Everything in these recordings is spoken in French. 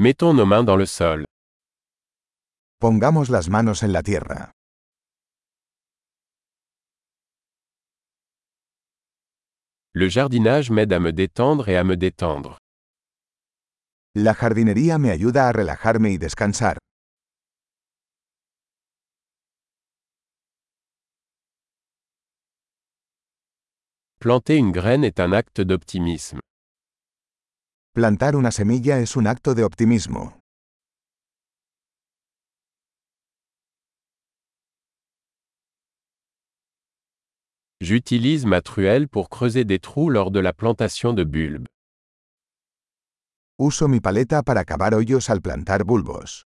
Mettons nos mains dans le sol. Pongamos las manos en la tierra. Le jardinage m'aide à me détendre et à me détendre. La jardinería me ayuda a relajarme y descansar. Planter une graine est un acte d'optimisme. Plantar una semilla es un acto de optimismo. J'utilise ma truelle pour creuser des trous lors de la plantation de bulbes. Uso mi paleta para cavar hoyos al plantar bulbos.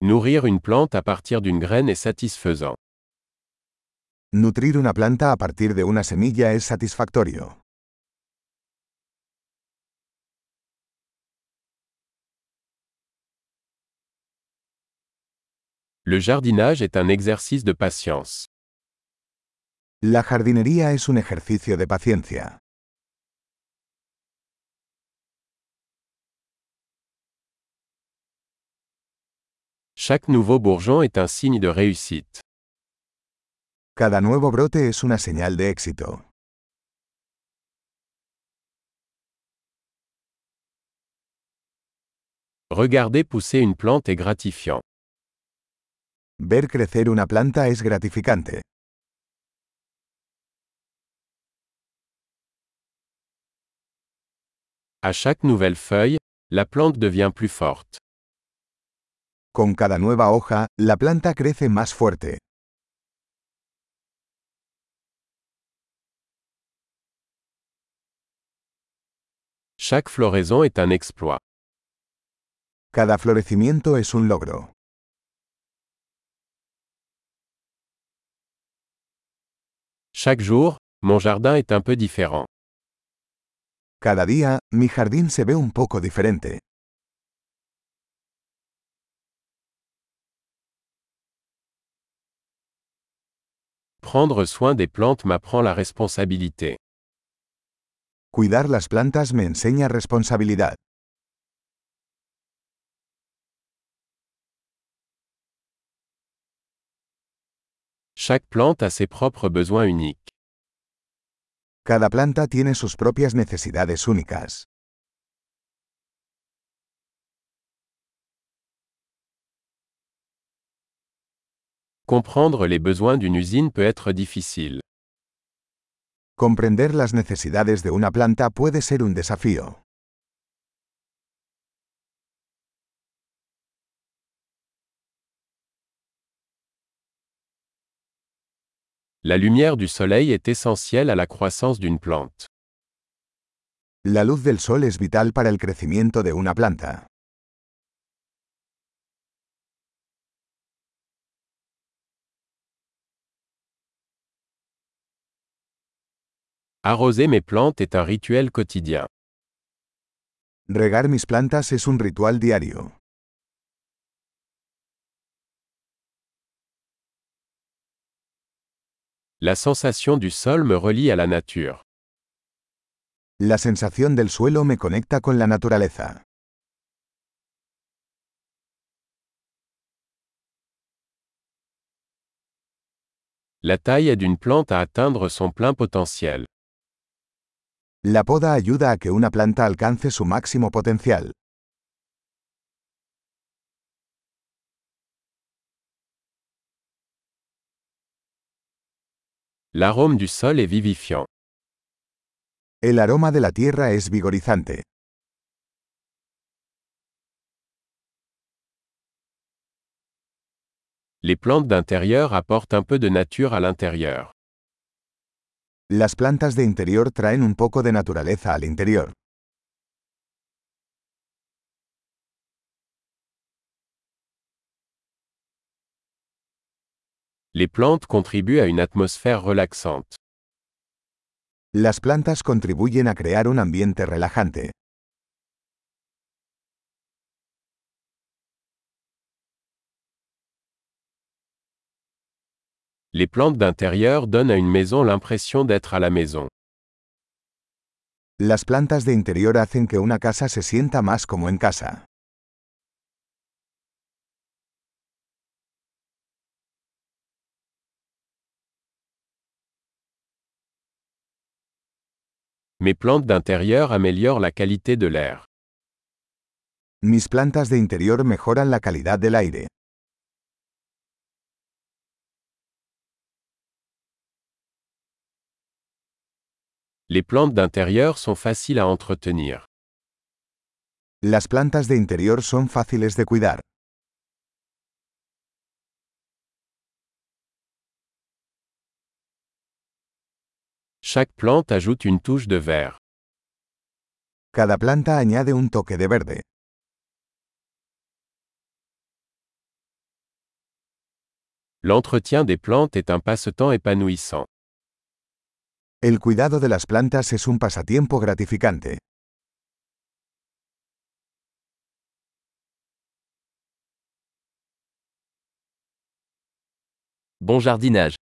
Nourrir une plante à partir d'une graine est satisfaisant. Nutrir una planta a partir de una semilla es satisfactorio. Le jardinage est un exercice de patience. La jardinería es un ejercicio de paciencia. Chaque nouveau bourgeon est un signe de réussite. Cada nuevo brote es una señal de éxito. Regarder pousser une plante est gratifiant. Ver crecer una planta es gratificante. À chaque nouvelle feuille, la plante devient plus forte. Con cada nueva hoja, la planta crece más fuerte. Chaque floraison est un exploit. Cada florecimiento es un logro. Chaque jour, mon jardin est un peu différent. Cada día, mi jardín se ve un poco diferente. Prendre soin des plantes m'apprend la responsabilité. Cuidar las plantas me enseña responsabilidad. Chaque plante a ses propres besoins uniques. Cada planta tiene sus propias necesidades únicas. Comprendre les besoins d'une usine peut être difficile. Comprender las necesidades de una planta puede ser un desafío. La lumière du soleil est essentielle à la croissance d'une plante. La luz del sol es vital para el crecimiento de una planta. Arroser mes plantes est un rituel quotidien. Regar mis plantas es un ritual diario. La sensation du sol me relie à la nature. La sensación del suelo me conecta con la naturaleza. La taille aide une plante à atteindre son plein potentiel. La poda ayuda a que una planta alcance su máximo potencial. L'arôme du sol est vivifiant. El aroma de la tierra es vigorizante. Les plantes d'intérieur apportent un peu de nature à l'intérieur. Las plantas de interior traen un poco de naturaleza al interior. Les plantes contribuent à une atmosphère relaxante. Las plantas contribuyen a crear un ambiente relajante. Les plantes d'intérieur donnent à une maison l'impression d'être à la maison. Las plantas de interior hacen que una casa se sienta más como en casa. Mes plantes d'intérieur améliorent la qualité de l'air. Mis plantas de interior mejoran la calidad del aire. Les plantes d'intérieur sont faciles à entretenir. Las plantas de interior son fáciles de cuidar. Chaque plante ajoute une touche de vert. Cada planta añade un toque de verde. L'entretien des plantes est un passe-temps épanouissant. El cuidado de las plantas es un pasatiempo gratificante. Bon jardinage.